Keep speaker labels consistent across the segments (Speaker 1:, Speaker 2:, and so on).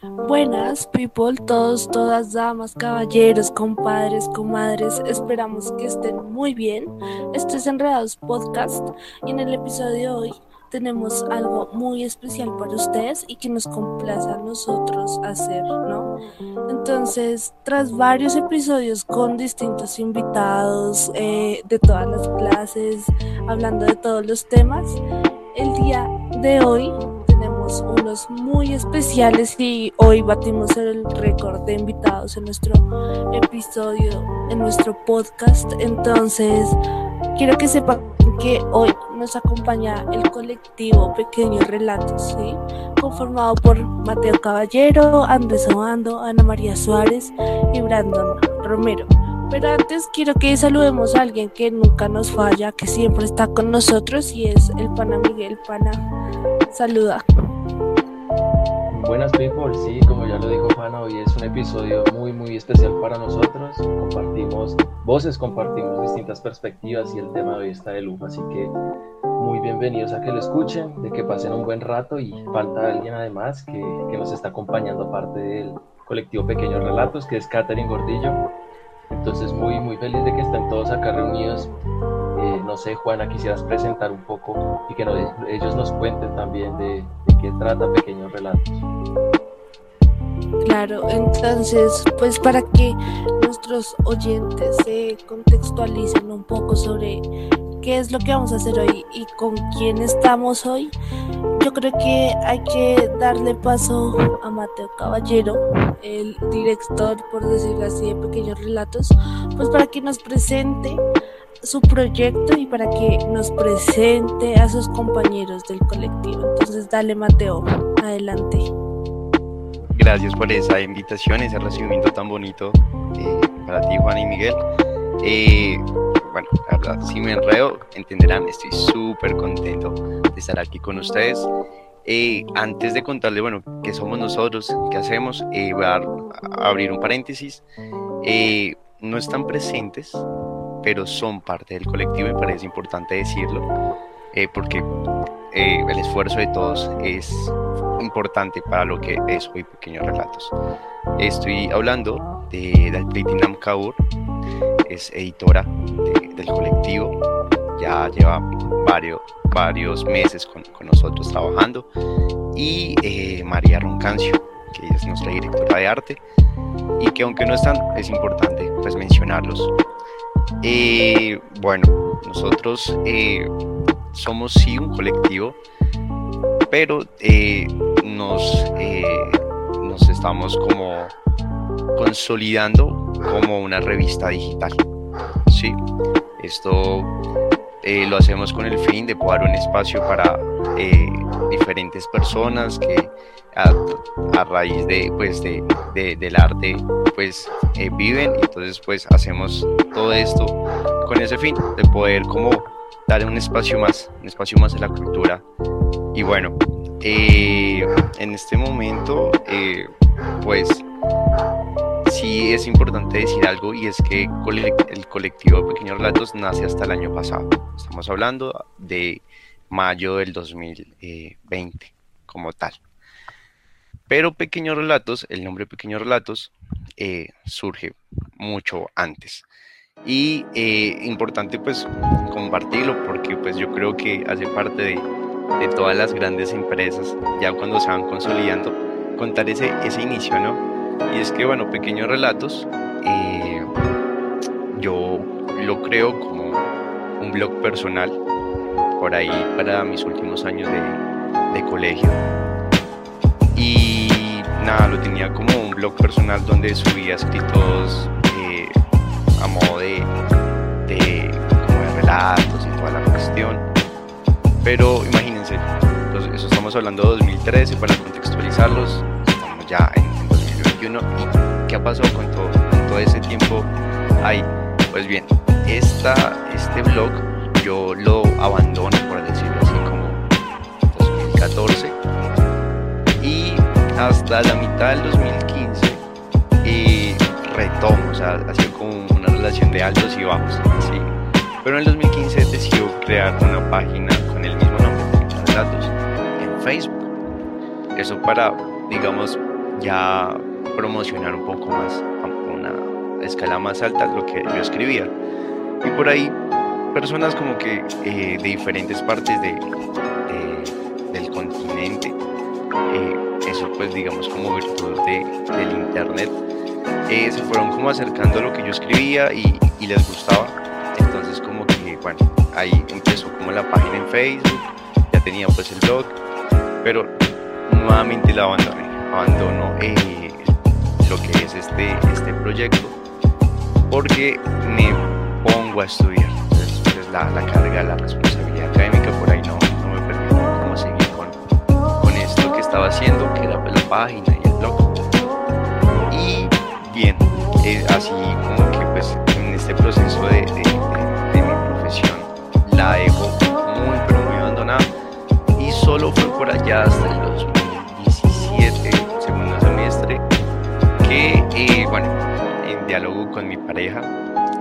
Speaker 1: Buenas, people, todos, todas, damas, caballeros, compadres, comadres. Esperamos que estén muy bien. Esto es Enredados Podcast y en el episodio de hoy tenemos algo muy especial para ustedes y que nos complace a nosotros hacer, ¿no? Entonces, tras varios episodios con distintos invitados eh, de todas las clases, hablando de todos los temas, el día de hoy unos muy especiales y hoy batimos el récord de invitados en nuestro episodio, en nuestro podcast. Entonces, quiero que sepan que hoy nos acompaña el colectivo Pequeños Relatos, conformado por Mateo Caballero, Andrés Obando, Ana María Suárez y Brandon Romero. Pero antes quiero que saludemos a alguien que nunca nos falla, que siempre está con nosotros y es el pana Miguel Pana. Saluda.
Speaker 2: Buenas people, sí, como ya lo dijo Juan, hoy es un episodio muy muy especial para nosotros. Compartimos voces, compartimos distintas perspectivas y el tema de hoy está de lujo, así que muy bienvenidos a que lo escuchen, de que pasen un buen rato y falta alguien además que, que nos está acompañando aparte del colectivo Pequeños Relatos, que es Catherine Gordillo. Entonces muy muy feliz de que estén todos acá reunidos. No sé, Juana, quisieras presentar un poco y que ellos nos cuenten también de, qué trata Pequeños Relatos.
Speaker 1: Claro, entonces, pues para que nuestros oyentes se contextualicen un poco sobre qué es lo que vamos a hacer hoy y con quién estamos hoy, yo creo que hay que darle paso a Mateo Caballero, el director, por decirlo así, de Pequeños Relatos, pues para que nos presente su proyecto y para que nos presente a sus compañeros del colectivo. Entonces, dale Mateo, adelante.
Speaker 3: Gracias por esa invitación, ese recibimiento tan bonito eh, para ti, Juan y Miguel. Eh, bueno, la verdad, si me enredo, entenderán, estoy súper contento de estar aquí con ustedes. Eh, antes de contarle, bueno, qué somos nosotros, qué hacemos, voy a, abrir un paréntesis. no están presentes pero son parte del colectivo me parece importante decirlo, eh, porque eh, el esfuerzo de todos es importante para lo que es hoy Pequeños Relatos. Estoy hablando de Dalplitinam Kaur, es editora del colectivo, ya lleva varios, varios meses con, con nosotros trabajando, y eh, María Roncancio, que es nuestra directora de arte, y que aunque no están, es importante pues mencionarlos eh, bueno, nosotros eh, somos sí un colectivo, pero eh, nos, nos estamos como consolidando como una revista digital. Sí, esto lo hacemos con el fin de poder un espacio para diferentes personas que a, raíz de, pues, de, del arte pues eh, viven entonces pues hacemos todo esto con ese fin de poder como dar un espacio más, un espacio más de la cultura y bueno, eh, en este momento eh, pues sí es importante decir algo y es que el colectivo Pequeños Relatos nace hasta el año pasado. Estamos hablando de mayo del 2020 como tal. Pero Pequeños Relatos, el nombre Pequeños Relatos, eh, surge mucho antes. Y eh, importante pues compartirlo porque pues yo creo que hace parte de, todas las grandes empresas, ya cuando se van consolidando, contar ese, ese inicio, ¿no? Y es que bueno, Pequeños Relatos, eh, yo lo creo como un blog personal, por ahí para mis últimos años de, de colegio nada, lo tenía como un blog personal donde subía escritos eh, a modo de, como de relatos y toda la cuestión. Pero imagínense, eso estamos hablando de 2013 para contextualizarlos, estamos ya en, 2021 y ¿qué ha pasado con todo, todo ese tiempo ahí? Pues bien, esta, este blog yo lo abandono, por decirlo así, como 2014 hasta la mitad del 2015 y retomo, o sea, ha como una relación de altos y bajos. Pero en el 2015 decidió crear una página con el mismo nombre, datos, en Facebook. Eso para, digamos, ya promocionar un poco más, a una escala más alta lo que yo escribía. Y por ahí personas como que eh, de diferentes partes de, del continente, eh, eso pues digamos como virtud del internet, eh, se fueron como acercando a lo que yo escribía y, les gustaba. Entonces como que bueno, ahí empezó como la página en Facebook, ya tenía pues el blog, pero nuevamente la abandoné, abandono lo que es este, este proyecto porque me pongo a estudiar la, la, carga, la responsabilidad estaba haciendo, que era la página y el blog. Y bien, eh, así como que pues en este proceso de, de, de, mi profesión la dejo muy pero muy abandonada y solo fue por allá hasta el 2017, segundo semestre, que eh, bueno, en diálogo con mi pareja,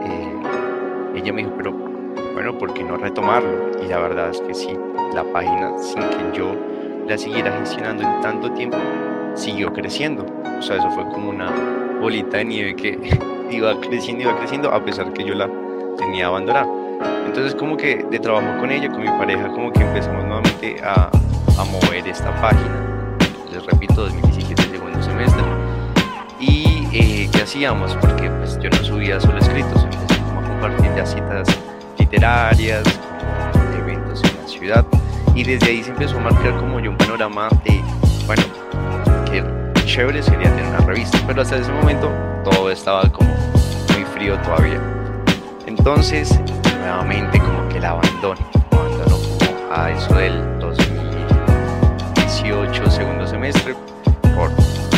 Speaker 3: eh, ella me dijo, pero bueno, ¿por qué no retomarlo? Y la verdad es que sí, la página, sin que yo la siguiera gestionando en tanto tiempo, siguió creciendo. O sea, eso fue como una bolita de nieve que iba creciendo, iba creciendo, a pesar que yo la tenía abandonada. Entonces, como que de trabajo con ella, con mi pareja, como que empezamos nuevamente a, a mover esta página. Les repito, 2017, segundo semestre. Y eh, ¿qué hacíamos? Porque pues yo no subía solo escritos, empecé como a compartir ya citas literarias, eventos en la ciudad. Y desde ahí se empezó a marcar como yo un panorama de, bueno, qué chévere sería tener una revista. Pero hasta ese momento todo estaba como muy frío todavía. Entonces, nuevamente como que la abandono. Abandono como a eso del 2018, segundo semestre, por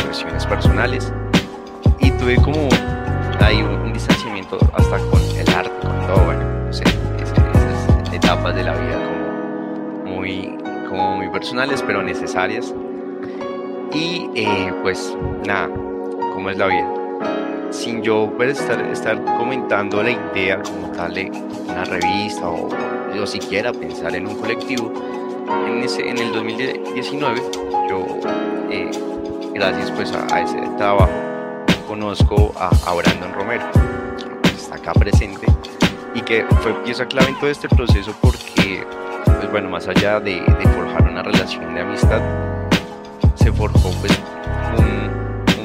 Speaker 3: cuestiones personales. Y tuve como ahí un, un distanciamiento hasta con el arte, con todo, bueno esas etapas de la vida como muy, como muy personales pero necesarias. Y eh, pues nada, como es la vida. Sin yo pues, estar, estar comentando la idea como tal de una revista o, o siquiera pensar en un colectivo, en, ese, en el 2019 yo, eh, gracias pues a, ese trabajo, conozco a, a Brandon Romero, que está acá presente y que fue pieza clave en todo este proceso porque, bueno, más allá de, forjar una relación de amistad, se forjó pues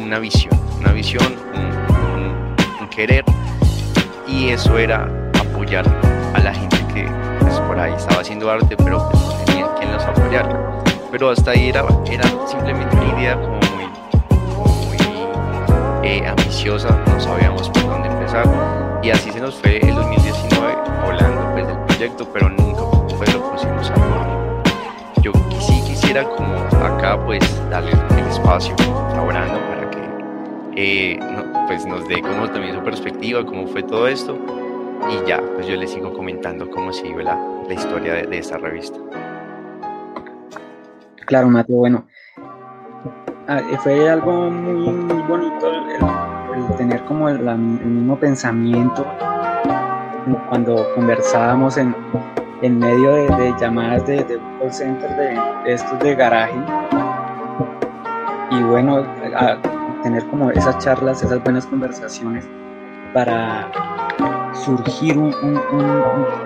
Speaker 3: una visión, una visión, un, querer y eso era apoyar a la gente que pues, por ahí estaba haciendo arte pero pues, no tenía quien los apoyara. Pero hasta ahí era, era simplemente una idea como muy, eh, ambiciosa, no sabíamos por dónde empezar y así se nos fue el 2019 hablando pues del proyecto, pero nunca Yo sí quisiera como acá pues darle el espacio a Brando para que eh, pues nos dé como también su perspectiva, cómo fue todo esto. Y ya, pues yo les sigo comentando cómo siguió la, la historia de, de, esta revista.
Speaker 4: Claro, Mateo, bueno, ah, fue algo muy, bonito el tener como el, el, mismo pensamiento cuando conversábamos en, en medio de, llamadas de, de, call center de, estos de garaje. Y bueno tener como esas charlas esas buenas conversaciones para surgir un,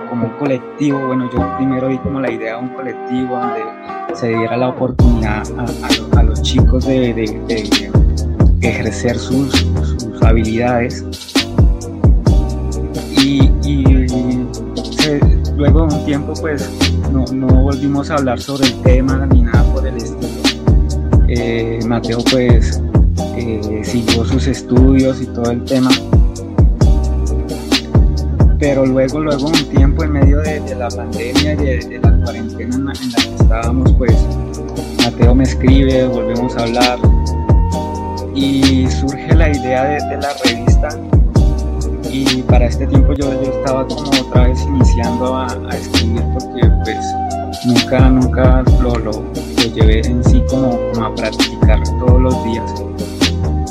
Speaker 4: como un colectivo. Bueno yo primero vi como la idea de un colectivo donde se diera la oportunidad a, los chicos de, ejercer sus habilidades luego de un tiempo pues no, no, volvimos a hablar sobre el tema ni nada por el estilo. Eh, Mateo pues eh, siguió sus estudios y todo el tema. Pero luego, luego un tiempo en medio de, de la pandemia y de, de, la cuarentena en la, en la que estábamos, pues Mateo me escribe, volvemos a hablar, y surge la idea de, de, la revista y para este tiempo yo, yo estaba como otra vez iniciando a, escribir porque pues nunca, nunca lo, lo, lo llevé en sí como, como, a practicar todos los días,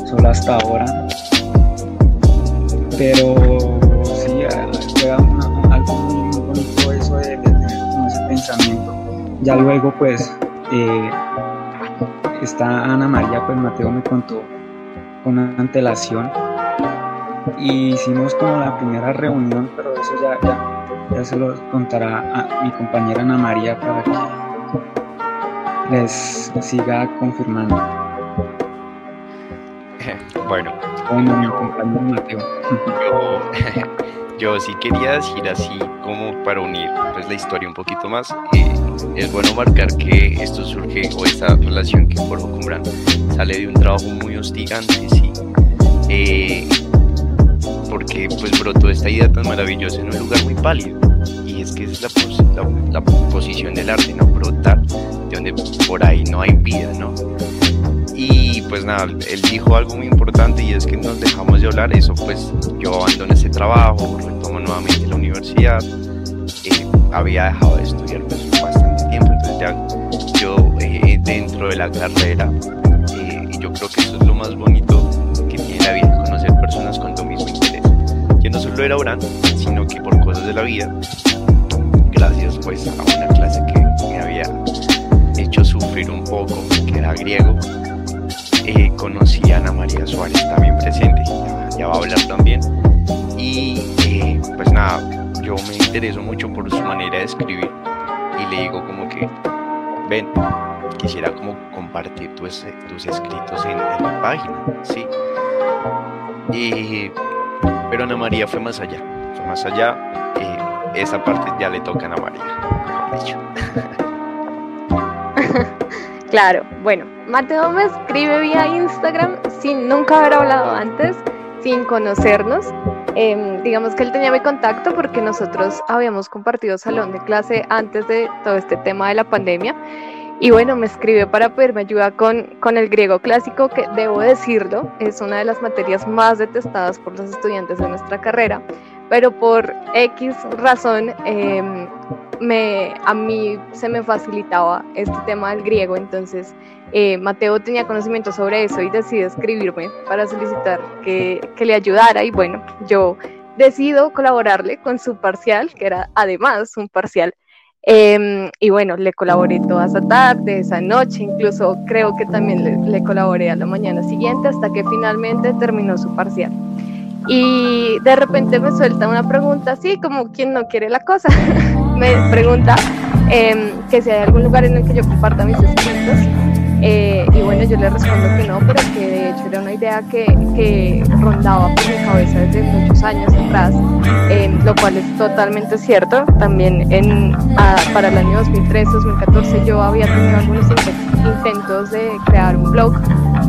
Speaker 4: solo hasta ahora. Pero sí, fue algo muy bonito eso de, de, tener como ese pensamiento. Ya luego pues... Eh, está Ana María, pues Mateo me contó con antelación y hicimos como la primera reunión, pero eso ya, ya, ya se lo contará a mi compañera Ana María para que les siga confirmando.
Speaker 3: Bueno,
Speaker 4: bueno mi compañero Mateo.
Speaker 3: Yo, sí quería decir así como para unir pues, la historia un poquito más. Eh, es bueno marcar que esto surge o esta relación que forjo con Brand sale de un trabajo muy hostigante, sí. Eh, porque pues brotó esta idea tan maravillosa en un lugar muy pálido y es que es la, la, posición del arte, ¿no? Brotar, de donde por ahí no hay vida, ¿no? Y pues nada, él dijo algo muy importante y es que nos dejamos de hablar, eso pues yo abandoné ese trabajo, retomo nuevamente la universidad, eh, había dejado de estudiar pues bastante tiempo, entonces ya yo eh, dentro de la carrera, eh, yo creo que eso es lo más bonito que tiene la vida, conocer personas con. No solo era orando, sino que por cosas de la vida, gracias pues a una clase que me había hecho sufrir un poco, que era griego, eh, conocí a Ana María Suárez también presente, ya, va a hablar también. Y eh, pues nada, yo me intereso mucho por su manera de escribir y le digo como que, ven, quisiera como compartir tus, tus escritos en, mi página, ¿sí? Y, pero Ana María fue más allá, fue más allá, eh, esa parte ya le toca a Ana María, mejor dicho.
Speaker 5: Claro, bueno, Mateo me escribe vía Instagram sin nunca haber hablado antes, sin conocernos. Em, digamos que él tenía mi contacto porque nosotros habíamos compartido salón de clase antes de todo este tema de la pandemia. Y bueno, me escribió para pedirme ayuda con, con el griego clásico, que debo decirlo, es una de las materias más detestadas por los estudiantes de nuestra carrera, pero por X razón eh, me, a mí se me facilitaba este tema del griego, entonces eh, Mateo tenía conocimiento sobre eso y decidió escribirme para solicitar que, que, le ayudara y bueno, yo decido colaborarle con su parcial, que era además un parcial, em, y bueno, le colaboré toda esa tarde, esa noche, incluso creo que también le, colaboré a la mañana siguiente hasta que finalmente terminó su parcial. Y de repente me suelta una pregunta así, como quien no quiere la cosa. me pregunta em, que si hay algún lugar en el que yo comparta mis escritos. Eh, y bueno, yo le respondo que no, pero que de hecho era una idea que, rondaba por mi cabeza desde muchos años atrás, em, lo cual es totalmente cierto. También en, para el año 2013-2014 yo había tenido algunos intentos de crear un blog,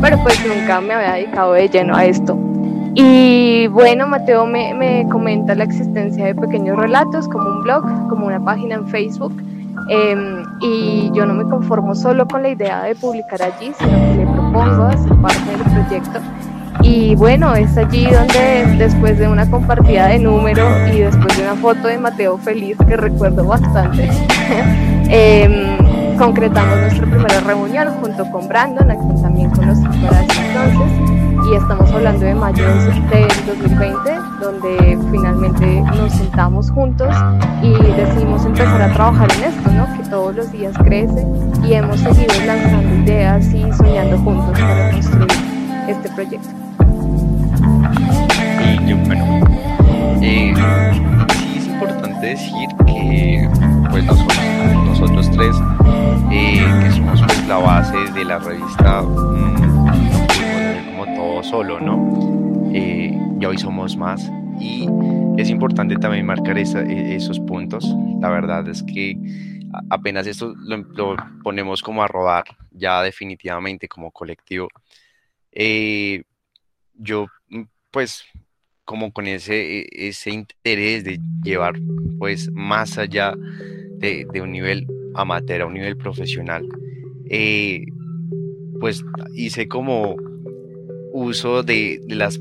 Speaker 5: pero pues nunca me había dedicado de lleno a esto. Y bueno, Mateo me, me, comenta la existencia de pequeños relatos como un blog, como una página en Facebook. Em, y yo no me conformo solo con la idea de publicar allí, sino que le propongo hacer parte del proyecto. Y bueno, es allí donde después de una compartida de número y después de una foto de Mateo feliz que recuerdo bastante, em, concretamos nuestra primera reunión junto con Brandon, a quien también conocí para entonces y estamos hablando de mayo del 2020, donde finalmente nos sentamos juntos y decidimos empezar a trabajar en esto, ¿no? que todos los días crece y hemos seguido lanzando ideas y soñando juntos para construir este proyecto.
Speaker 3: Y bueno, eh, sí es importante decir que pues nosotros, nosotros tres, eh, que somos pues, la base de la revista solo, ¿no? Eh, y hoy somos más. Y es importante también marcar e, esos puntos. La verdad es que apenas esto lo, ponemos como a rodar, ya definitivamente como colectivo. Eh, yo, pues, como con ese, e, ese interés de llevar, pues, más allá de, un nivel amateur a un nivel profesional, eh, pues hice como uso de, las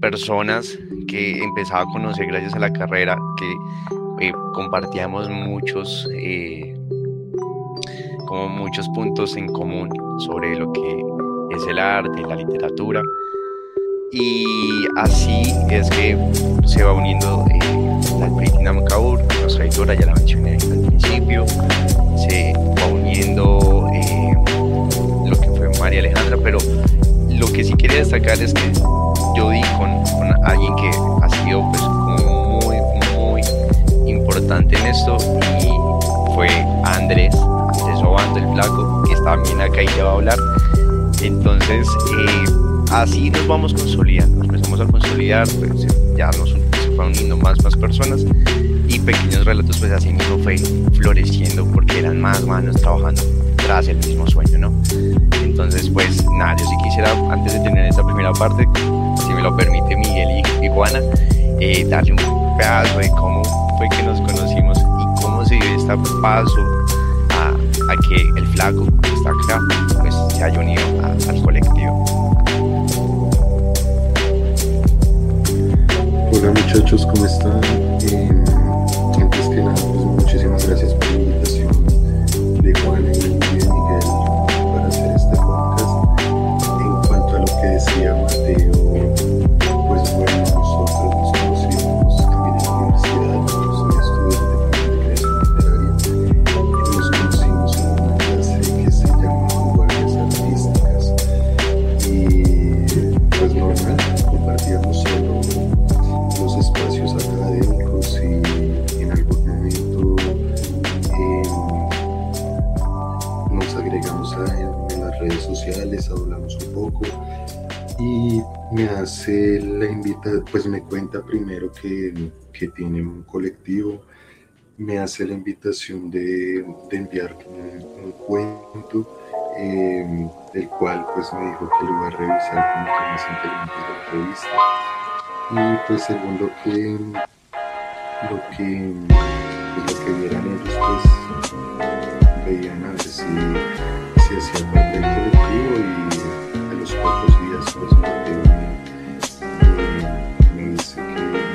Speaker 3: personas que empezaba a conocer gracias a la carrera, que eh, compartíamos muchos, eh, como muchos puntos en común sobre lo que es el arte, la literatura. Y así es que se va uniendo eh, la Britina Kaur, nuestra editora, ya la mencioné al principio, se va uniendo lo que fue María Alejandra, pero lo que sí quería destacar es que yo di con, alguien que ha sido pues muy, muy importante en esto y fue Andrés, Andrés Obando, el flaco, que está bien acá y ya va a hablar. Entonces, eh, así nos vamos consolidando, nos empezamos a consolidar, pues, ya nos se fueron uniendo más, más personas y pequeños relatos, pues así mismo fue floreciendo porque eran más manos trabajando tras el mismo sueño, ¿no? Entonces, pues nada, yo sí quisiera, antes de tener esta primera parte, si me lo permite Miguel y, Juana, eh, darle un pedazo de cómo fue que nos conocimos y cómo se dio este paso a, a que el flaco que está acá, pues se haya unido al colectivo.
Speaker 6: Hola muchachos, ¿cómo están? Me hace la invita, pues me cuenta primero que, que tiene un colectivo, me hace la invitación de, de enviar un, cuento, em, el cual pues me dijo que lo iba a revisar con los más de la revista. Y pues según lo que lo que pues, lo que vieran ellos pues veían a ver si, si hacía parte del colectivo y a los pocos días pues me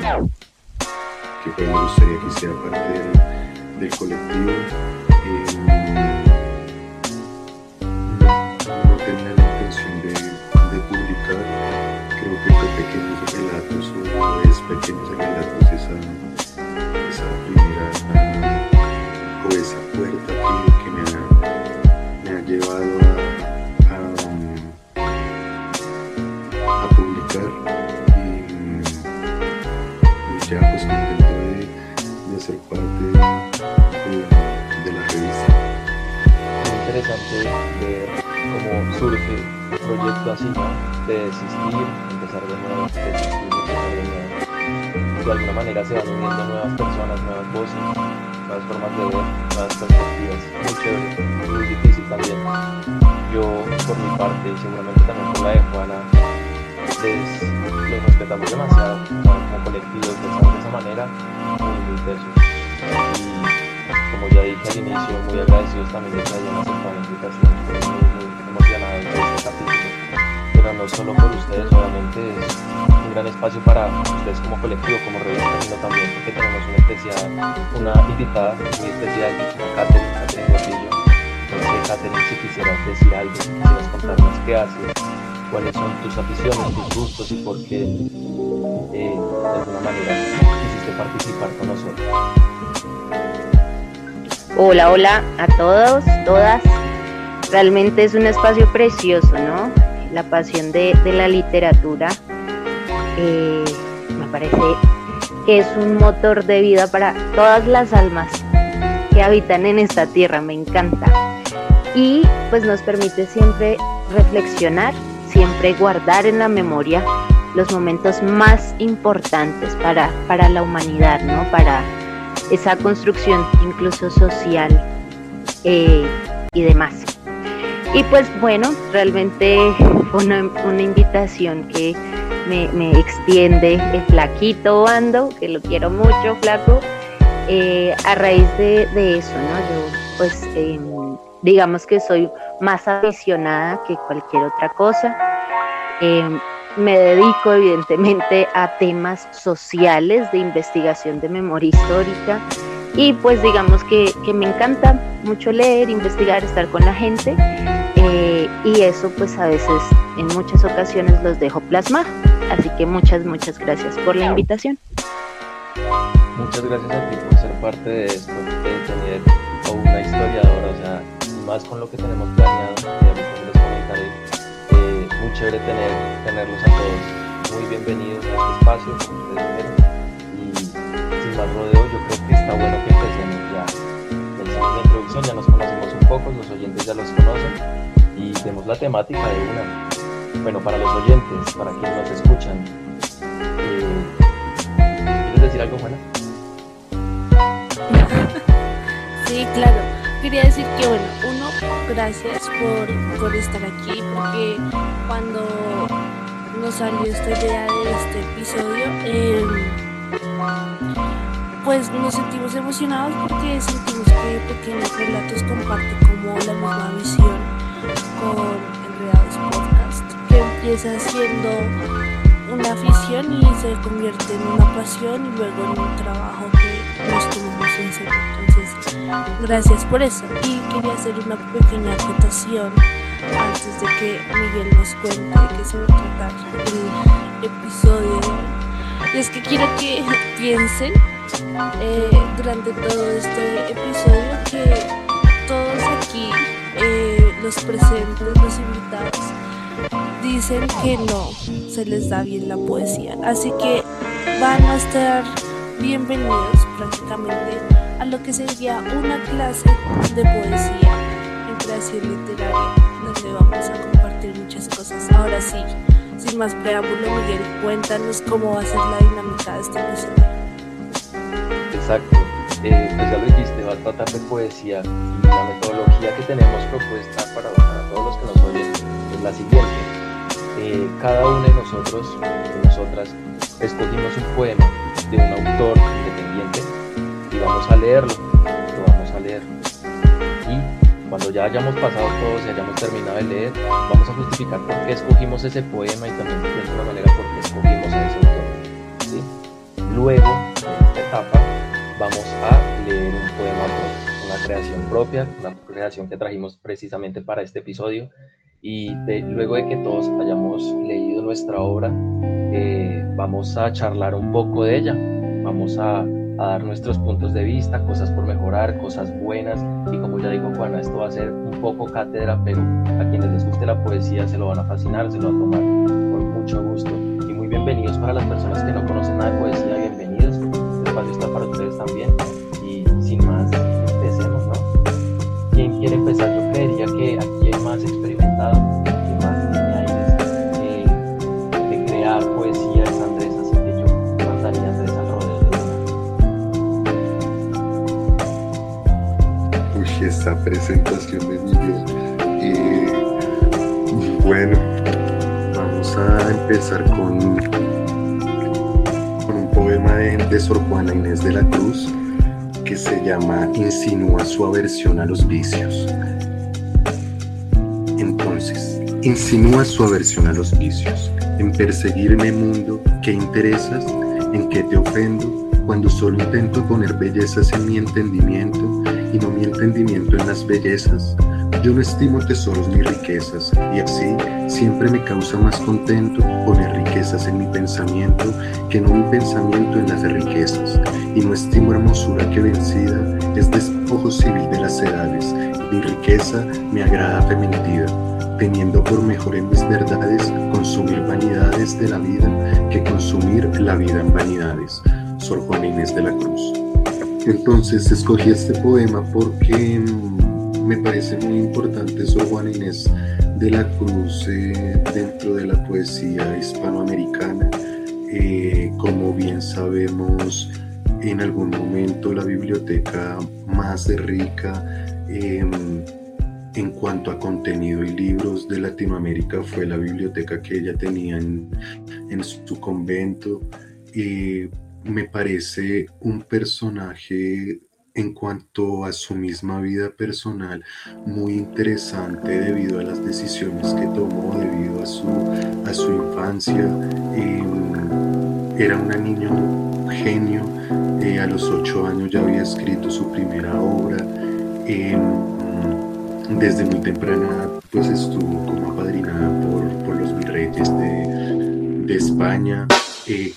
Speaker 6: que, me gustaría que hiciera parte del, colectivo. Eh, no, tenía la intención de, publicar creo que fue pequeños relatos o es pequeños relatos esa, esa primera o esa puerta que, me, ha, me ha llevado ya pues de, ser parte de, la revista.
Speaker 2: Muy interesante ver cómo surge un proyecto así. De desistir, empezar de nuevo, desistir, empezar de nuevo. De alguna manera se van uniendo nuevas personas, nuevas voces, nuevas formas de ver, nuevas perspectivas. Muy chévere, muy difícil también. Yo, por mi parte, seguramente también por la de Juana, les, los respetamos demasiado como colectivos, pensar de esa manera, muy, muy tesos. Y como ya dije al inicio, muy agradecidos también de que hayan aceptado la invitación, muy, muy emocionado de este capítulo. Pero no solo por ustedes, obviamente es un gran espacio para ustedes como colectivo, como revista, sino también porque tenemos una especial, una invitada muy especial, Catherine, Catherine Gordillo. Entonces, Catherine, si quisieras decir algo, si quisieras contarnos qué haces, cuáles son tus aficiones, tus gustos y por qué eh, de alguna manera quisiste participar con nosotros.
Speaker 7: Hola, hola a todos, todas. Realmente es un espacio precioso, ¿no? La pasión de, la literatura eh, me parece que es un motor de vida para todas las almas que habitan en esta tierra, me encanta. Y pues nos permite siempre reflexionar, siempre guardar en la memoria los momentos más importantes para, para la humanidad, ¿no? Para esa construcción incluso social eh, y demás. Y pues bueno, realmente una, una invitación que me, extiende el flaquito Bando, que lo quiero mucho, flaco, eh, a raíz de, de, eso, ¿no? Yo pues eh, digamos que soy más aficionada que cualquier otra cosa. Eh, me dedico evidentemente a temas sociales de investigación de memoria histórica y pues digamos que, que me encanta mucho leer, investigar, estar con la gente eh, y eso pues a veces en muchas ocasiones los dejo plasmar. Así que muchas, muchas gracias por la invitación.
Speaker 2: Muchas gracias a ti por ser parte de esto, de tener a una historiadora, o sea, más con lo que tenemos planeado, chévere tener, tenerlos a todos muy bienvenidos a este espacio, Y sin más rodeo, yo creo que está bueno que empecemos ya. Hicimos la introducción, ya nos conocemos un poco, los oyentes ya los conocen y tenemos la temática de una. Bueno, para los oyentes, para quienes nos escuchan, eh, ¿quieres decir algo, Juana?
Speaker 1: Sí, claro. Quería decir que, bueno, uno, gracias por, por estar aquí, porque cuando nos salió esta idea de este episodio, eh, pues nos sentimos emocionados porque sentimos que Pequeños Relatos comparte como la misma visión con Enredados Podcast, que empieza siendo una afición y se convierte en una pasión y luego en un trabajo que nos tomamos en serio. Entonces, gracias por eso. Y quería hacer una pequeña acotación antes de que Miguel nos cuente qué se va a tratar el episodio Y es que quiero que piensen eh, durante todo este episodio que todos aquí, eh, los presentes, los invitados, dicen que no se les da bien la poesía. Así que van a estar bienvenidos prácticamente a lo que sería una clase de poesía en creación literaria, donde vamos a compartir muchas cosas. Ahora sí, sin más preámbulo, Miguel, cuéntanos cómo va a ser la dinámica de este episodio.
Speaker 2: Exacto, eh, pues ya lo dijiste, va a tratar de poesía y la metodología que tenemos propuesta para, todos los que nos oyen es la siguiente eh, cada uno de nosotros, de nosotras, escogimos un poema de un autor independiente y vamos a leerlo, lo vamos a leer. Y cuando ya hayamos pasado todos y hayamos terminado de leer, vamos a justificar por qué escogimos ese poema y también de alguna manera por qué escogimos a ese autor. Luego, en esta etapa, vamos a leer un poema propio, una creación propia, una creación que trajimos precisamente para este episodio y luego de que todos hayamos leído nuestra obra, eh, vamos a charlar un poco de ella, vamos a, dar nuestros puntos de vista, cosas por mejorar, cosas buenas. Y como ya dijo Juana, esto va a ser un poco cátedra, pero a quienes les guste la poesía se lo van a fascinar, se lo van a tomar con mucho gusto. Y muy bienvenidos para las personas que no conocen nada de poesía, bienvenidos, este espacio está para ustedes también
Speaker 6: presentación de Miguel. Eh, bueno, vamos a empezar con, con un poema de, de Sor Juana Inés de la Cruz que se llama Insinúa su aversión a los vicios. Insinúa su aversión a los vicios, en perseguirme mundo, ¿qué interesas? ¿En qué te ofendo? Cuando solo intento poner bellezas en mi entendimiento y no mi entendimiento en las bellezas. Yo no estimo tesoros ni riquezas, y así siempre me causa más contento poner riquezas en mi pensamiento que no mi pensamiento en las riquezas. Y no estimo hermosura que vencida es despojo civil de las edades, mi riqueza me agrada fementida teniendo por mejor en mis verdades consumir vanidades de la vida que consumir la vida en vanidades. Sor Juan Inés de la Cruz. Entonces escogí este poema porque mm, me parece muy importante Sor Juan Inés de la Cruz eh, dentro de la poesía hispanoamericana. Eh, como bien sabemos, en algún momento la biblioteca más rica em, en cuanto a contenido y libros de Latinoamérica fue la biblioteca que ella tenía en, su convento y me parece un personaje en cuanto a su misma vida personal muy interesante debido a las decisiones que tomó, debido a su, a su infancia. Em, era una niño genio, eh, a los ocho años ya había escrito su primera obra. Em, desde muy temprana pues estuvo como apadrinada por, los virreyes de, España. Eh,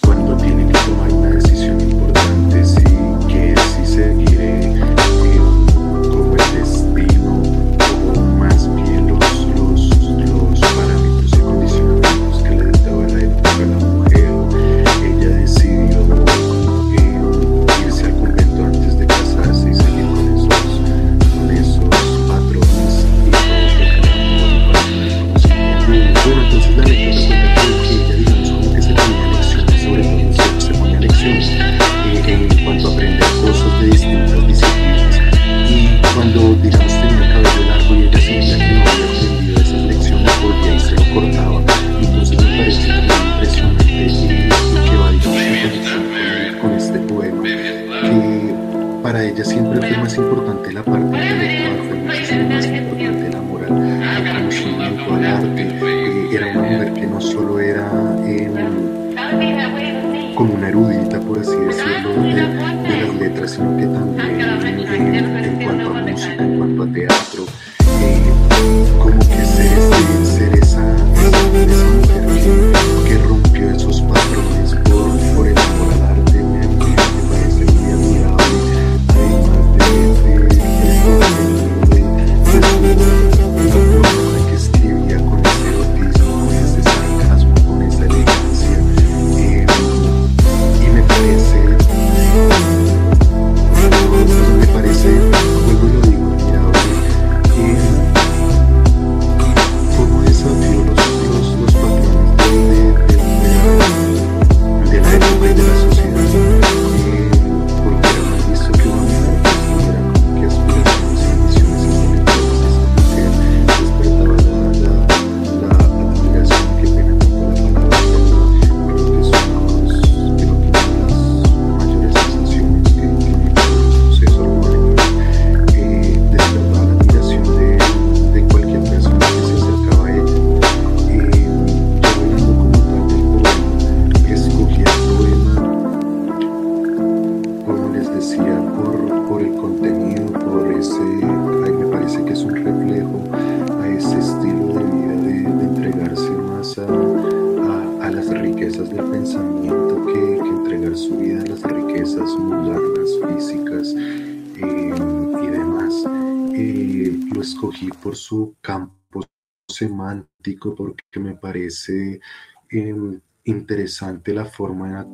Speaker 6: parece em, interesante la forma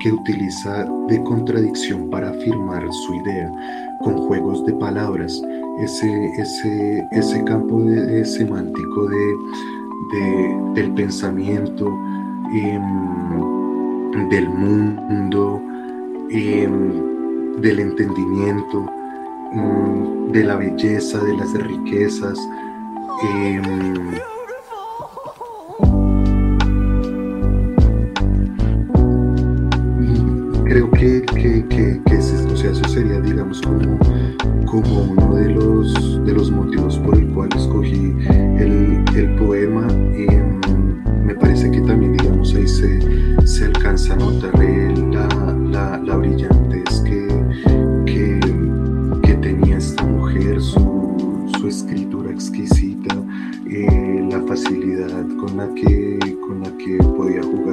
Speaker 6: que utiliza de contradicción para afirmar su idea con juegos de palabras ese, ese, ese campo de, semántico de, del pensamiento, em, del mundo, em, del entendimiento, em, de la belleza, de las riquezas. Creo que, que, que, o sea, eso sería, digamos, como como uno de los, de los motivos por el cual escogí el, el poema. Mm, me parece que también, digamos, ahí se, se alcanza a notar la, la, la brillantez que, que, que, tenía esta mujer, su, su escritura exquisita, eh, la facilidad con la que, con la que podía jugar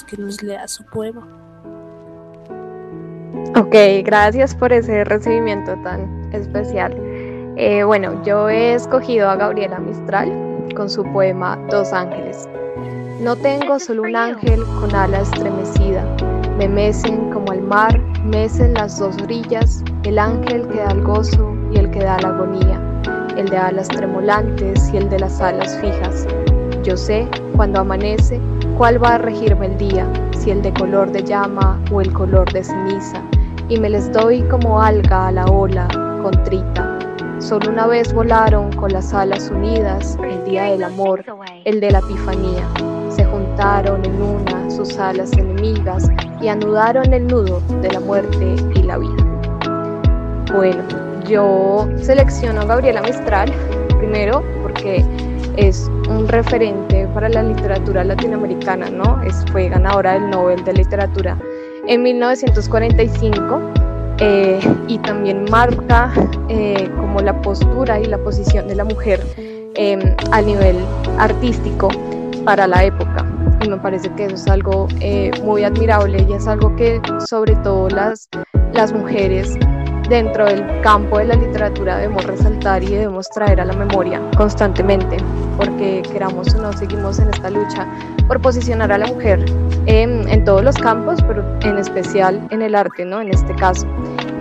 Speaker 6: que
Speaker 1: nos lea su poema.
Speaker 5: Ok, gracias por ese recibimiento tan especial. Eh, bueno, yo he escogido a Gabriela Mistral con su poema Dos Ángeles. No tengo solo un ángel con ala estremecida. Me mecen como el mar, mecen las dos orillas, el ángel que da el gozo y el que da la agonía, el de alas tremolantes y el de las alas fijas. Yo sé, cuando amanece, cuál va a regirme el día, si el de color de llama o el color de ceniza, y me les doy como alga a la ola, contrita. Solo una vez volaron con las alas unidas el día del amor, el de la epifanía. Se juntaron en una sus alas enemigas y anudaron el nudo de la muerte y la vida. Bueno, yo selecciono a Gabriela Mistral primero porque es un referente para la literatura latinoamericana, ¿no? Es, fue ganadora del Nobel de Literatura en 1945 eh, y también marca eh, como la postura y la posición de la mujer em, a nivel artístico para la época. Y me parece que eso es algo eh, muy admirable y es algo que sobre todo las, las mujeres dentro del campo de la literatura debemos resaltar y debemos traer a la memoria constantemente, porque queramos o no, seguimos en esta lucha por posicionar a la mujer en, todos los campos, pero en especial en el arte, ¿no? En este caso.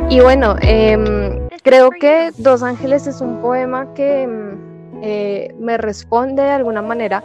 Speaker 5: Y bueno, em, creo que Dos Ángeles es un poema que em, eh, me responde de alguna manera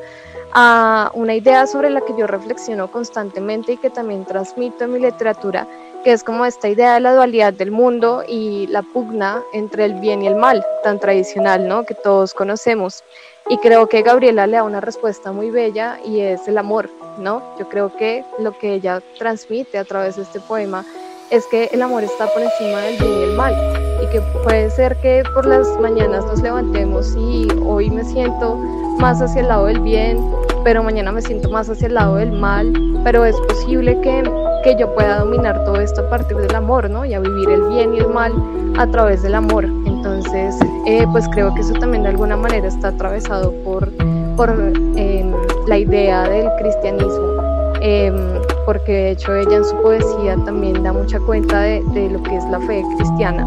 Speaker 5: a una idea sobre la que yo reflexiono constantemente y que también transmito en mi literatura que es como esta idea de la dualidad del mundo y la pugna entre el bien y el mal, tan tradicional, ¿no? Que todos conocemos. Y creo que Gabriela le da una respuesta muy bella y es el amor, ¿no? Yo creo que lo que ella transmite a través de este poema es que el amor está por encima del bien y el mal y que puede ser que por las mañanas nos levantemos y hoy me siento más hacia el lado del bien, pero mañana me siento más hacia el lado del mal, pero es posible que que yo pueda dominar todo esto a partir del amor, ¿no? Y a vivir el bien y el mal a través del amor. Entonces, eh, pues creo que eso también de alguna manera está atravesado por, por em, la idea del cristianismo. Em, porque de hecho ella en su poesía también da mucha cuenta de, lo que es la fe cristiana.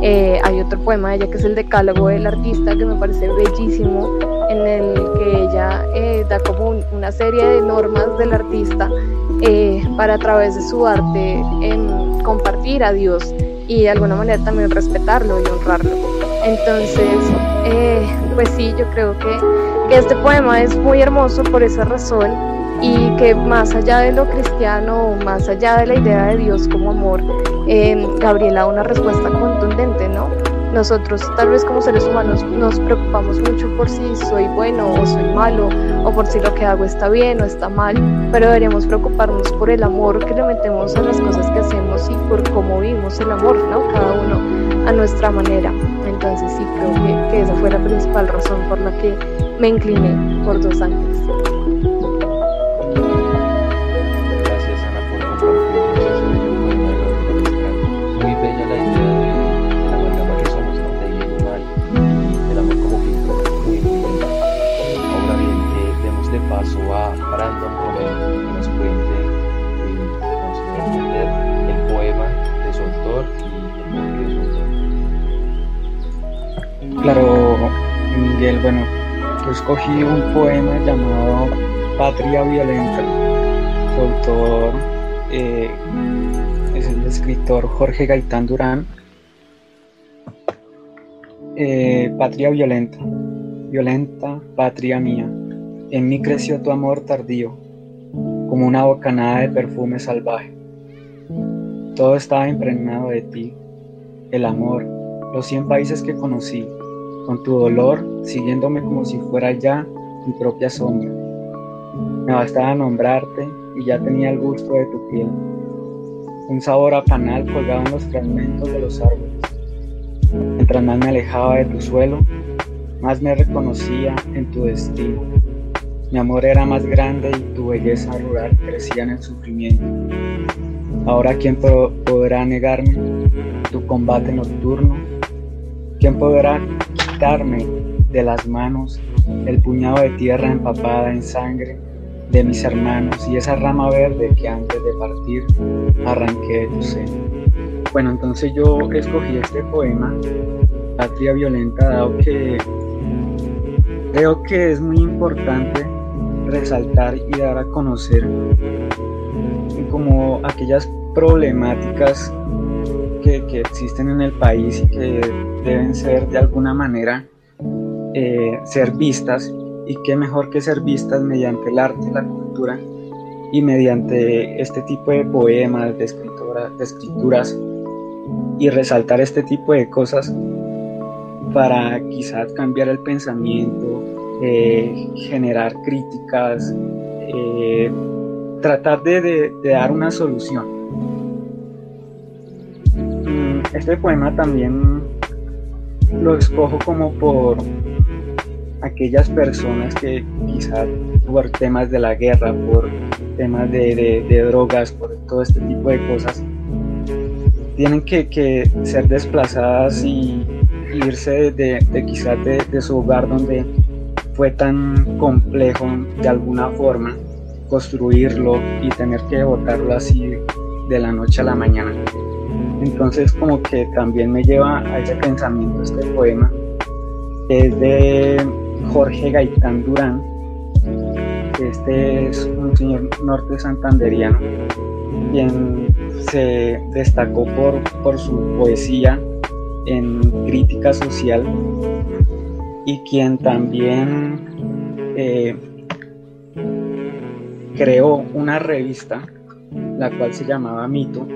Speaker 5: Eh, hay otro poema de ella que es el Decálogo del Artista, que me parece bellísimo, en el que ella eh, da como una serie de normas del artista eh, para través de su arte em, compartir a Dios y de alguna manera también respetarlo y honrarlo. Entonces, pues sí, yo creo que, este poema es muy hermoso por esa razón y que más allá de lo cristiano, más allá de la idea de Dios como amor, eh, Gabriela una respuesta contundente, ¿no? Nosotros tal vez como seres humanos nos preocupamos mucho por si soy bueno o soy malo, o por si lo que hago está bien o está mal, pero deberíamos preocuparnos por el amor que le metemos a las cosas que hacemos y por cómo vivimos el amor, ¿no? Cada uno a nuestra manera. Entonces sí, creo que, que esa fue la principal razón por la que me incliné por dos ángeles.
Speaker 4: Escogí un poema llamado Patria Violenta. Su autor eh, es el escritor Jorge Gaitán Durán. Eh, patria violenta, violenta patria mía, en mí creció tu amor tardío, como una bocanada de perfume salvaje. Todo estaba impregnado de ti, el amor, los cien países que conocí, con tu dolor siguiéndome como si fuera ya mi propia sombra. Me bastaba nombrarte y ya tenía el gusto de tu piel, un sabor a panal colgado en los fragmentos de los árboles. Mientras más me alejaba de tu suelo, más me reconocía en tu destino. Mi amor era más grande y tu belleza rural crecía en el sufrimiento. Ahora, ¿quién podrá negarme tu combate nocturno? ¿Quién podrá de las manos el puñado de tierra empapada en sangre de mis hermanos y esa rama verde que antes de partir arranqué de tu seno. Bueno, entonces yo escogí este poema, Patria Violenta, dado que creo que es muy importante resaltar y dar a conocer como aquellas problemáticas que, existen en el país y que deben ser de alguna manera eh, ser vistas y qué mejor que ser vistas mediante el arte, la cultura y mediante este tipo de poemas, de, de escrituras y resaltar este tipo de cosas para quizás cambiar el pensamiento, eh, generar críticas, eh, tratar de dar una solución. Este poema también lo escojo como por aquellas personas que quizás por temas de la guerra, por temas de, drogas, por todo este tipo de cosas, tienen que, ser desplazadas y, irse de, quizás de, su hogar donde fue tan complejo de alguna forma construirlo y tener que botarlo así de la noche a la mañana. Entonces como que también me lleva a ese pensamiento este poema, que es de Jorge Gaitán Durán. Este es un señor norte santanderiano, quien se destacó por, por su poesía en crítica social y quien también eh, creó una revista, la cual se llamaba Mito,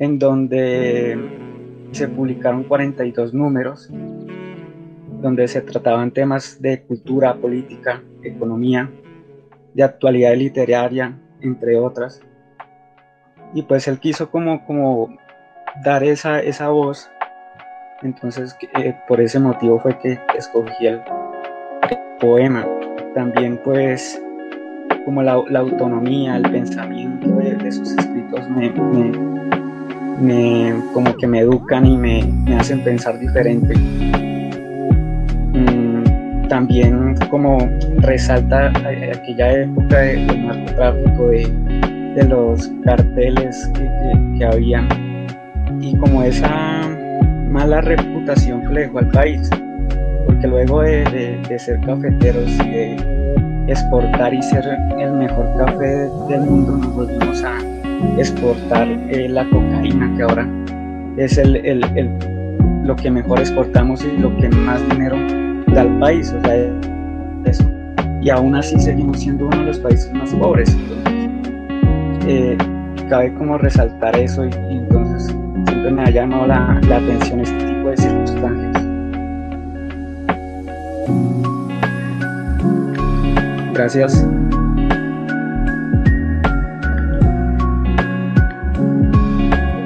Speaker 4: en donde se publicaron 42 números, donde se trataban temas de cultura, política, economía, de actualidad literaria, entre otras. Y pues él quiso como, como dar esa, esa voz, entonces eh, por ese motivo fue que escogí el poema. También pues como la, autonomía, el pensamiento de, sus escritos me me, como que me educan y me, hacen pensar diferente. Mm, también como resalta aquella época del narcotráfico, de, de los carteles que, que, había y como esa mala reputación que le dejó al país, porque luego de, de, ser cafeteros y de exportar y ser el mejor café del mundo, nos volvimos a exportar eh, la cocaína, que ahora es el, el, el, lo que mejor exportamos y lo que más dinero da al país. O sea, eso. Y aún así seguimos siendo uno de los países más pobres. Eh, cabe como resaltar eso y, entonces siempre me ha llamado la, la atención este tipo de circunstancias. Gracias.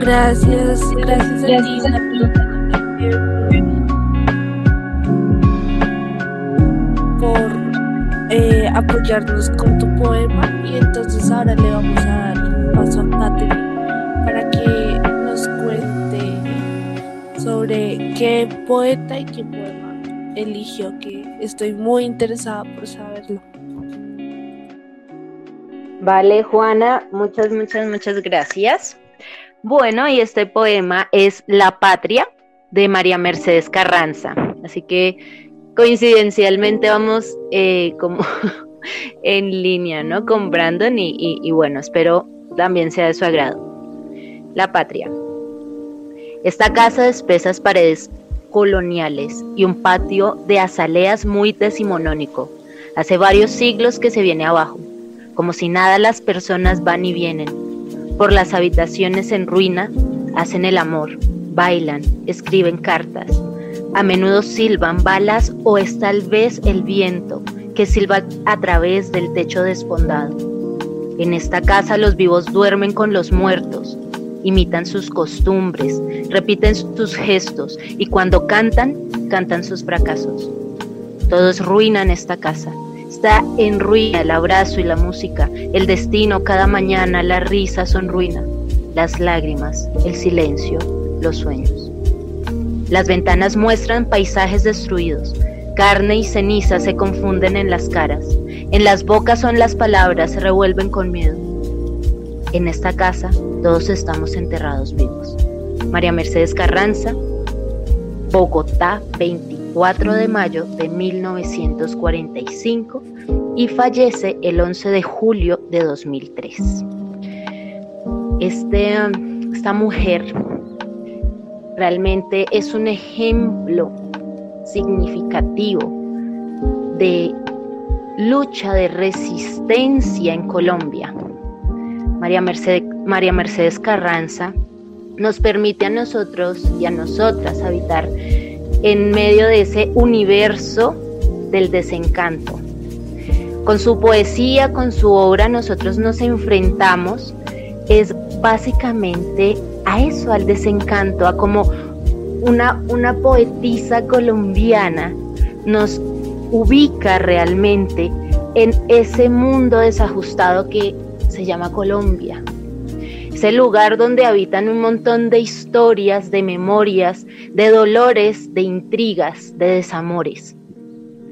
Speaker 1: Gracias, gracias a ti. Por eh, apoyarnos con tu poema y entonces ahora le vamos a dar paso a Katherine para que nos cuente sobre qué poeta y qué poema eligió, que estoy muy interesada por saberlo.
Speaker 7: Vale, Juana, muchas, muchas, muchas gracias. Bueno, y este poema es La Patria de María Mercedes Carranza. Así que coincidencialmente vamos eh, como en línea, ¿no? Con Brandon y, y bueno, espero también sea de su agrado. La Patria. Esta casa de espesas paredes coloniales y un patio de azaleas muy decimonónico. Hace varios siglos que se viene abajo. Como si nada las personas van y vienen por las habitaciones en ruina, hacen el amor, bailan, escriben cartas. A menudo silban balas o es tal vez el viento que silba a través del techo despondado. En esta casa los vivos duermen con los muertos, imitan sus costumbres, repiten sus gestos y cuando cantan, cantan sus fracasos. Todo es ruina en esta casa Está en ruina el abrazo y la música, el destino cada mañana, la risa son ruina, las lágrimas, el silencio, los sueños. Las ventanas muestran paisajes destruidos, carne y ceniza se confunden en las caras, en las bocas son las palabras, se revuelven con miedo. En esta casa todos estamos enterrados vivos. María Mercedes Carranza, Bogotá, 20 4 de mayo de 1945 y fallece el 11 de julio de 2003. Este, esta mujer realmente es un ejemplo significativo de lucha de resistencia en Colombia. María Mercedes, María Mercedes Carranza nos permite a nosotros y a nosotras habitar en medio de ese universo del desencanto. Con su poesía, con su obra, nosotros nos enfrentamos, es básicamente a eso, al desencanto, a como una, una poetisa colombiana nos ubica realmente en ese mundo desajustado que se llama Colombia. Es el lugar donde habitan un montón de historias, de memorias, de dolores, de intrigas, de desamores.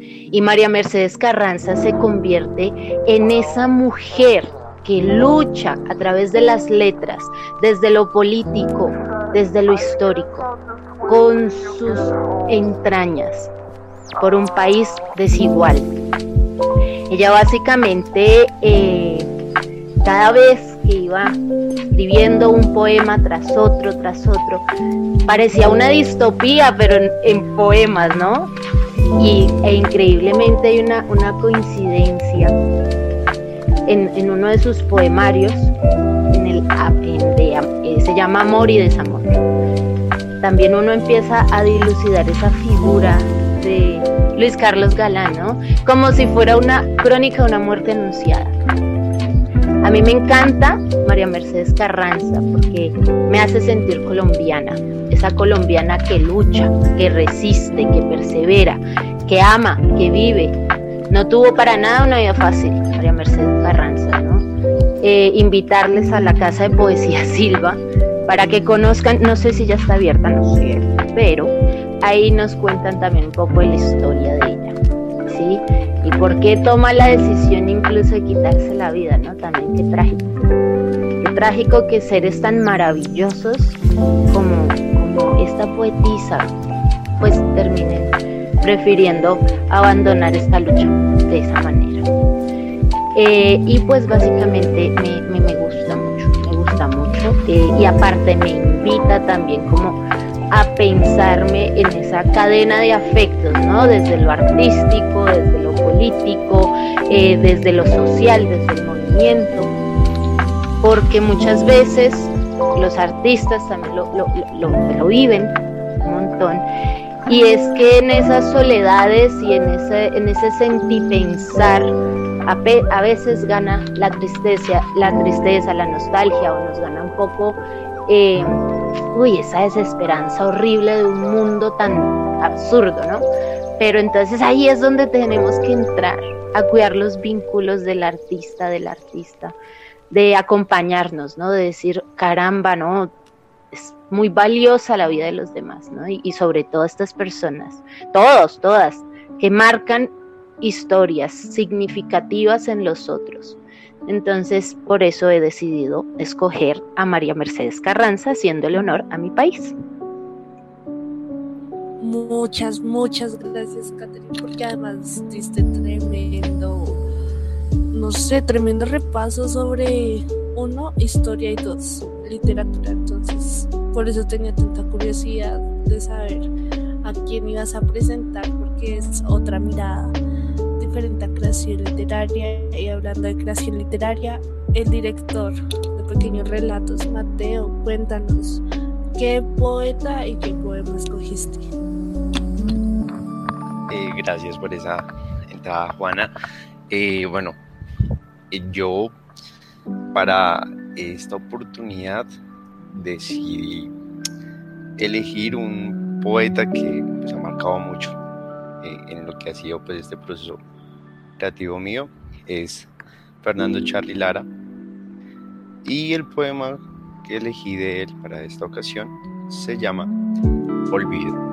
Speaker 7: Y María Mercedes Carranza se convierte en esa mujer que lucha a través de las letras, desde lo político, desde lo histórico, con sus entrañas, por un país desigual. Ella básicamente, eh, cada vez iba escribiendo un poema tras otro, tras otro. Parecía una distopía, pero en, poemas, ¿no? Y e increíblemente hay una, una coincidencia en, uno de sus poemarios, en el, eh, se llama Amor y Desamor. También uno empieza a dilucidar esa figura de Luis Carlos Galán, ¿no? Como si fuera una crónica de una muerte anunciada. A mí me encanta María Mercedes Carranza porque me hace sentir colombiana, esa colombiana que lucha, que resiste, que persevera, que ama, que vive. No tuvo para nada una vida fácil, María Mercedes Carranza, ¿no? Eh, invitarles a la Casa de Poesía Silva para que conozcan, no sé si ya está abierta, no sé, pero ahí nos cuentan también un poco de la historia de ella, ¿sí? Y por qué toma la decisión incluso de quitarse la vida, ¿no? También qué trágico. Qué trágico que seres tan maravillosos como, como esta poetisa pues terminen prefiriendo abandonar esta lucha de esa manera. Eh, y pues básicamente me, me, gusta mucho, me gusta mucho eh, y aparte me invita también como a pensarme en esa cadena de afectos, ¿no? Desde lo artístico, desde lo político, eh, desde lo social, desde el movimiento, porque muchas veces los artistas también lo, lo, lo, lo viven un montón y es que en esas soledades y en ese, en ese sentipensar a, a veces gana la tristeza, la tristeza, la nostalgia o nos gana un poco eh, uy, esa desesperanza horrible de un mundo tan absurdo, ¿no? Pero entonces ahí es donde tenemos que entrar a cuidar los vínculos del artista, del artista, de acompañarnos, ¿no? De decir, caramba, ¿no? Es muy valiosa la vida de los demás, ¿no? Y, sobre todo estas personas, todos, todas, que marcan historias significativas en los otros. Entonces, por eso he decidido escoger a María Mercedes Carranza, haciéndole honor a mi país.
Speaker 1: Muchas, muchas gracias, Catherine, porque además diste tremendo, no sé, tremendo repaso sobre uno, historia y dos, literatura. Entonces, por eso tenía tanta curiosidad de saber a quién ibas a presentar, porque es otra mirada diferente a creación literaria. Y hablando de creación literaria, el director de Pequeños Relatos, Mateo, cuéntanos, ¿qué poeta y qué poema escogiste?
Speaker 3: Eh, gracias por esa entrada, Juana. Eh, bueno, eh, yo para esta oportunidad decidí elegir un poeta que pues, ha marcado mucho en lo que ha sido pues, este proceso creativo mío, es Fernando Charly Lara. Y el poema que elegí de él para esta ocasión se llama Olvido.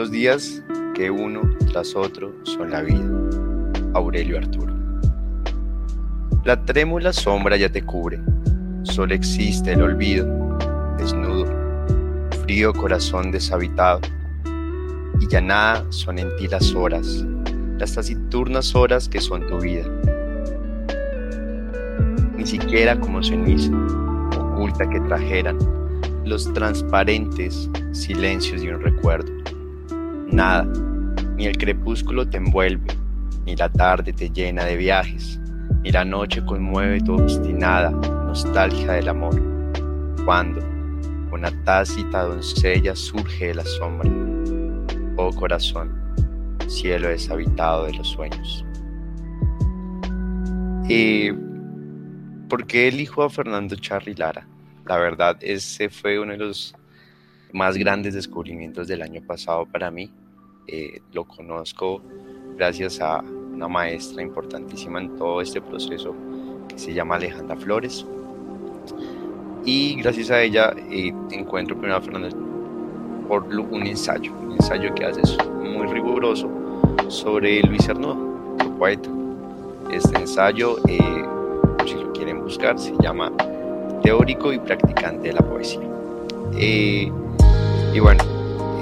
Speaker 3: Los días que uno tras otro son la vida. Aurelio Arturo. La trémula sombra ya te cubre, solo existe el olvido, desnudo, frío corazón deshabitado y ya nada son en ti las horas, las taciturnas horas que son tu vida. Ni siquiera como ceniza oculta que trajeran los transparentes silencios de un recuerdo. Nada, ni el crepúsculo te envuelve, ni la tarde te llena de viajes, ni la noche conmueve tu obstinada nostalgia del amor, cuando una tácita doncella surge de la sombra oh corazón, cielo deshabitado de los sueños. ¿Y por qué elijo a Fernando Charly Lara? La verdad, ese fue uno de los más grandes descubrimientos del año pasado para mí. Eh, lo conozco gracias a una maestra importantísima en todo este proceso que se llama Alejandra Flores. Y gracias a ella eh, encuentro primero a Fernando por un ensayo, un ensayo que haces muy riguroso sobre Luis Arnaud, poeta. Este ensayo, eh, si lo quieren buscar, se llama Teórico y Practicante de la Poesía. Eh, y bueno,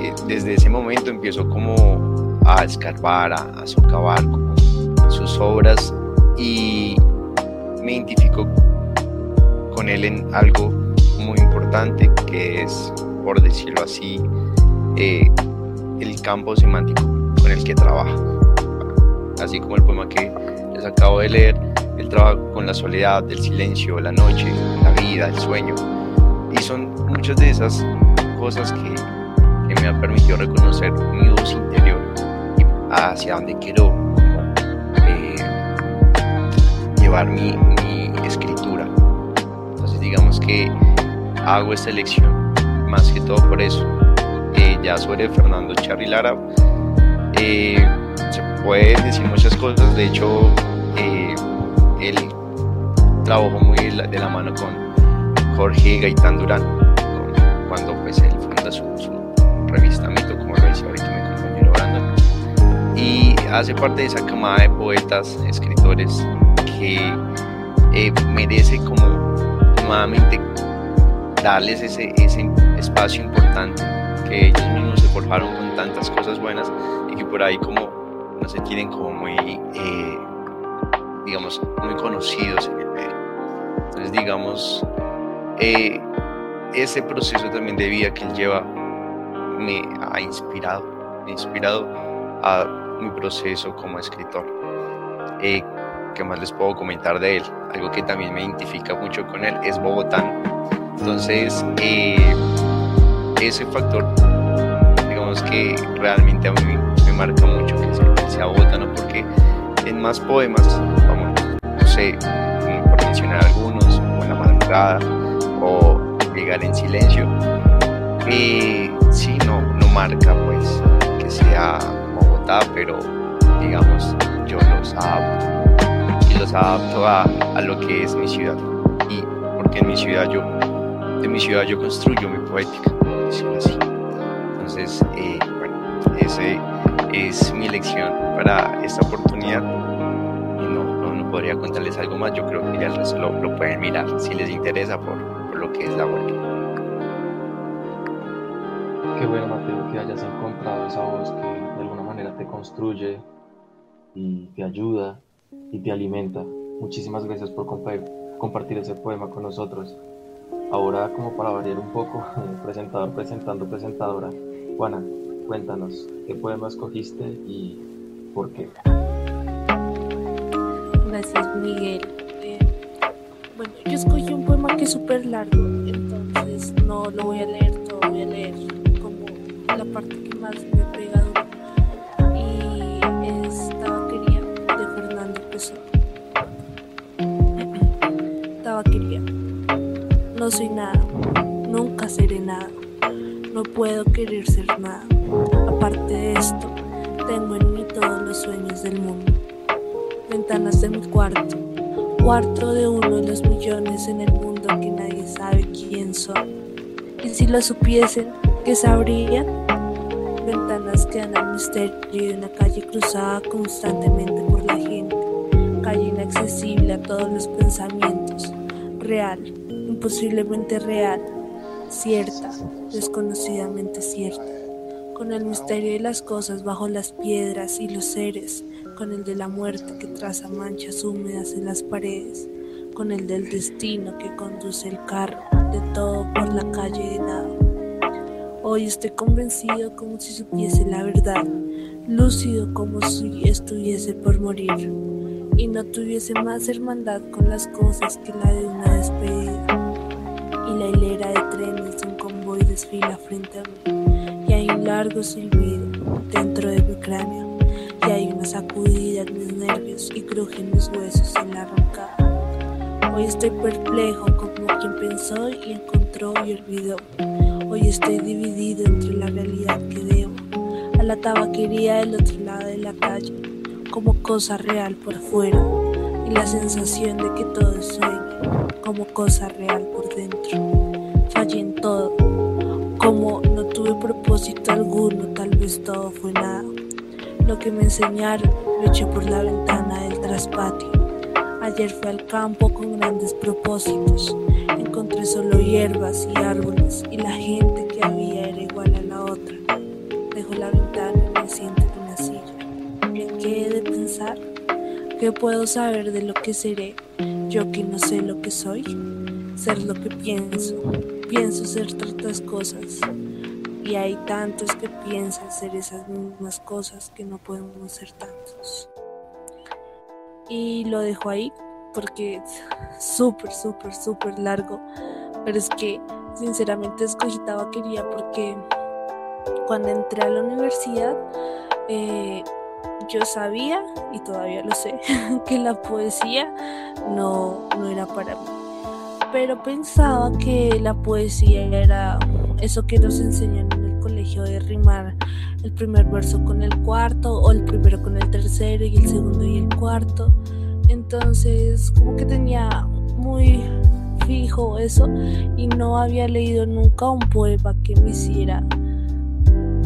Speaker 3: eh, desde ese momento empiezo como a escarbar, a, a socavar sus obras y me identifico con él en algo muy importante que es por decirlo así, eh, el campo semántico con el que trabaja. Así como el poema que les acabo de leer, él trabaja con la soledad, el silencio, la noche, la vida, el sueño. Y son muchas de esas cosas que, me han permitido reconocer mi voz interior y hacia donde quiero eh, llevar mi, escritura. Entonces digamos que hago esta elección más que todo por eso. Eh, ya sobre Fernando Charly Lara, eh, se pueden decir muchas cosas, de hecho, eh, él trabajó muy de la, mano con Jorge Gaitán Durán, hace parte de esa camada de poetas, escritores que eh, merece como nuevamente darles ese, ese espacio importante que ellos mismos se forjaron con tantas cosas buenas y que por ahí como no se tienen como muy eh, digamos muy conocidos en el medio. Entonces digamos eh, ese proceso también de vida que él lleva me ha inspirado me ha inspirado a mi proceso como escritor eh, ¿Qué más les puedo comentar de él? Algo que también me identifica mucho con él es Bogotá. Entonces, eh, ese factor, digamos que realmente a mí me marca mucho que sea, bogotano, porque en más poemas, vamos, no sé, por mencionar algunos, o en la madrugada, o llegar en silencio, eh, sí, no, no marca pues que sea Pero digamos, yo los adapto los adapto a, a, lo que es mi ciudad. Y porque en mi ciudad yo, de mi ciudad yo construyo mi poética, así. Entonces, eh, bueno, ese es mi lección para esta oportunidad. Y no, no, no, podría contarles algo más, yo creo que ya lo, lo pueden mirar si les interesa por, por lo que es la web.
Speaker 2: Qué bueno, Mateo, que hayas encontrado esa voz que te construye y te ayuda y te alimenta. Muchísimas gracias por compartir ese poema con nosotros. Ahora, como para variar un poco, presentador presentando presentadora, Juana, cuéntanos, ¿qué poema escogiste y por qué?
Speaker 1: Gracias, Miguel. Eh, bueno, yo escogí un poema que es súper largo, entonces no lo voy a leer todo, voy a leer como la parte que más me soy nada, nunca seré nada, no puedo querer ser nada. Aparte de esto, tengo en mí todos los sueños del mundo. Ventanas de mi cuarto, cuarto de uno de los millones en el mundo que nadie sabe quién son. Y si lo supiesen, ¿qué sabrían? Ventanas que dan al misterio de una calle cruzada constantemente por la gente, calle inaccesible a todos los pensamientos, real, imposiblemente real, cierta, desconocidamente cierta, con el misterio de las cosas bajo las piedras y los seres, con el de la muerte que traza manchas húmedas en las paredes, con el del destino que conduce el carro de todo por la calle de nada. Hoy estoy convencido como si supiese la verdad, lúcido como si estuviese por morir y no tuviese más hermandad con las cosas que la de una despedida. Y la hilera de trenes de un convoy desfila frente a mí, y hay un largo silbido dentro de mi cráneo, y hay una sacudida en mis nervios y crujen mis huesos en la arrancada. Hoy estoy perplejo como quien pensó y encontró y olvidó. Hoy estoy dividido entre la realidad que debo a la tabaquería del otro lado de la calle como cosa real por fuera y la sensación de que todo es sueño como cosa real por dentro. Fallé en todo, como no tuve propósito alguno, tal vez todo fue nada. Lo que me enseñaron lo eché por la ventana del traspatio. Ayer fui al campo con grandes propósitos. Encontré solo hierbas y árboles y la gente que había era igual a la otra. Dejo la ventana y me siento ¿Qué he de pensar? ¿Qué puedo saber de lo que seré? Yo que no sé lo que soy. Ser lo que pienso. Pienso ser tantas cosas. Y hay tantos que piensan ser esas mismas cosas que no podemos ser tantos. Y lo dejo ahí porque es súper, súper, súper largo. Pero es que sinceramente escogí tabaquería porque cuando entré a la universidad eh, yo sabía, y todavía lo sé, que la poesía no, no era para mí. Pero pensaba que la poesía era eso que nos enseñan en el colegio de rimar el primer verso con el cuarto, o el primero con el tercero, y el segundo y el cuarto. Entonces, como que tenía muy fijo eso, y no había leído nunca un poema que me hiciera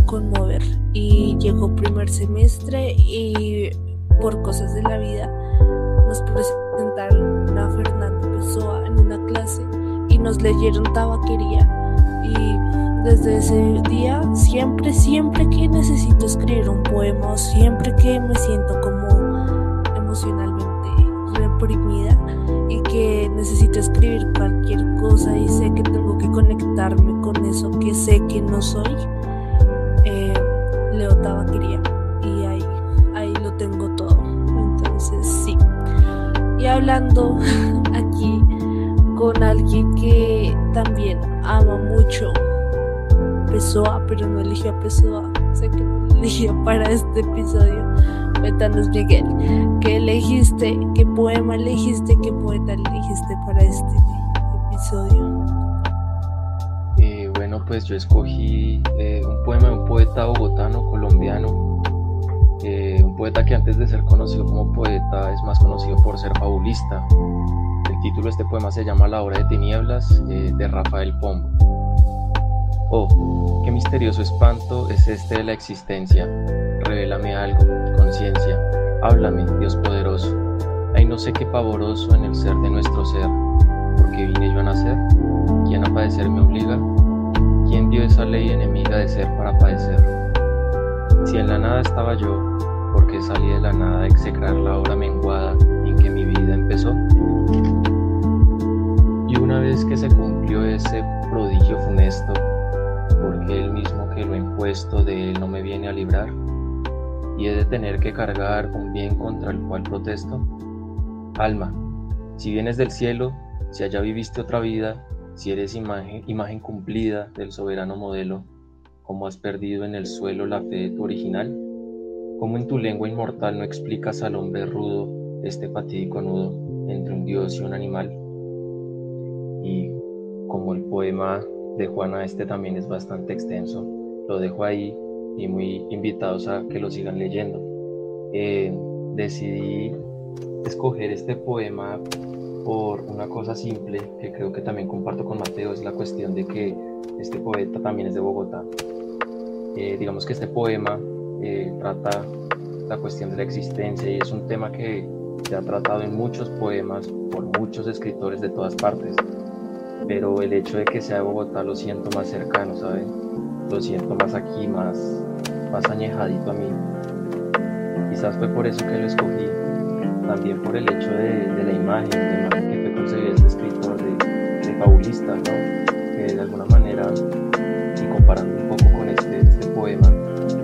Speaker 1: conmover y llegó primer semestre y por cosas de la vida nos presentaron a Fernando Pessoa en una clase y nos leyeron tabaquería. Y desde ese día siempre siempre que necesito escribir un poema siempre que me siento como emocionalmente reprimida y que necesito escribir cualquier cosa y sé que tengo que conectarme con eso que sé que no soy eh, leo tabaquería. Y ahí ahí lo tengo todo. Entonces sí. Y hablando aquí con alguien que también ama mucho Pessoa, pero no eligió a Pessoa, sé que no eligió para este episodio. Cuéntanos, Miguel, ¿qué elegiste? ¿Qué poema elegiste? ¿Qué poeta elegiste para este episodio?
Speaker 2: Eh, bueno, pues yo escogí eh, un poema de un poeta bogotano, colombiano, eh, un poeta que antes de ser conocido como poeta es más conocido por ser fabulista. Título de este poema se llama La hora de tinieblas de Rafael Pombo. Oh, qué misterioso espanto es este de la existencia. Revélame algo, conciencia. Háblame, Dios poderoso. Hay no sé qué pavoroso en el ser de nuestro ser. ¿Por qué vine yo a nacer? ¿Quién a padecer me obliga? ¿Quién dio esa ley enemiga de ser para padecer? Si en la nada estaba yo, ¿por qué salí de la nada a execrar la hora menguada en que mi vida empezó? Y una vez que se cumplió ese prodigio funesto, porque él mismo que lo impuesto de él no me viene a librar, y he de tener que cargar un bien contra el cual protesto. Alma, si vienes del cielo, si allá viviste otra vida, si eres imagen, imagen cumplida del soberano modelo, como has perdido en el suelo la fe de tu original, como en tu lengua inmortal no explicas al hombre rudo este fatídico nudo entre un dios y un animal. Como el poema de Juana, este también es bastante extenso. Lo dejo ahí y muy invitados a que lo sigan leyendo. Eh, decidí escoger este poema por una cosa simple que creo que también comparto con Mateo, es la cuestión de que este poeta también es de Bogotá. Eh, digamos que este poema eh, trata la cuestión de la existencia y es un tema que se ha tratado en muchos poemas por muchos escritores de todas partes pero el hecho de que sea de Bogotá lo siento más cercano, ¿saben? Lo siento más aquí, más, más añejadito a mí. Quizás fue por eso que lo escogí, también por el hecho de, la imagen, la imagen que fue concebido este escritor de, fabulista, ¿no? Que de alguna manera, y comparando un poco con este, este poema,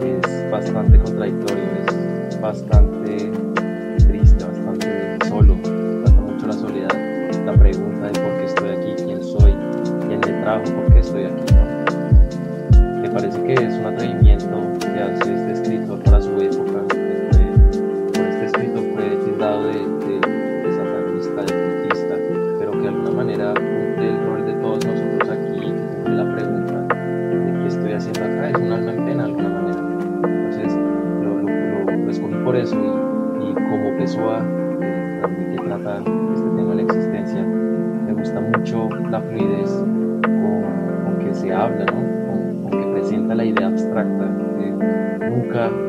Speaker 2: es bastante contradictorio, es bastante por qué estoy aquí, ¿no? Me parece que es un atrevimiento la idea abstracta. que nunca,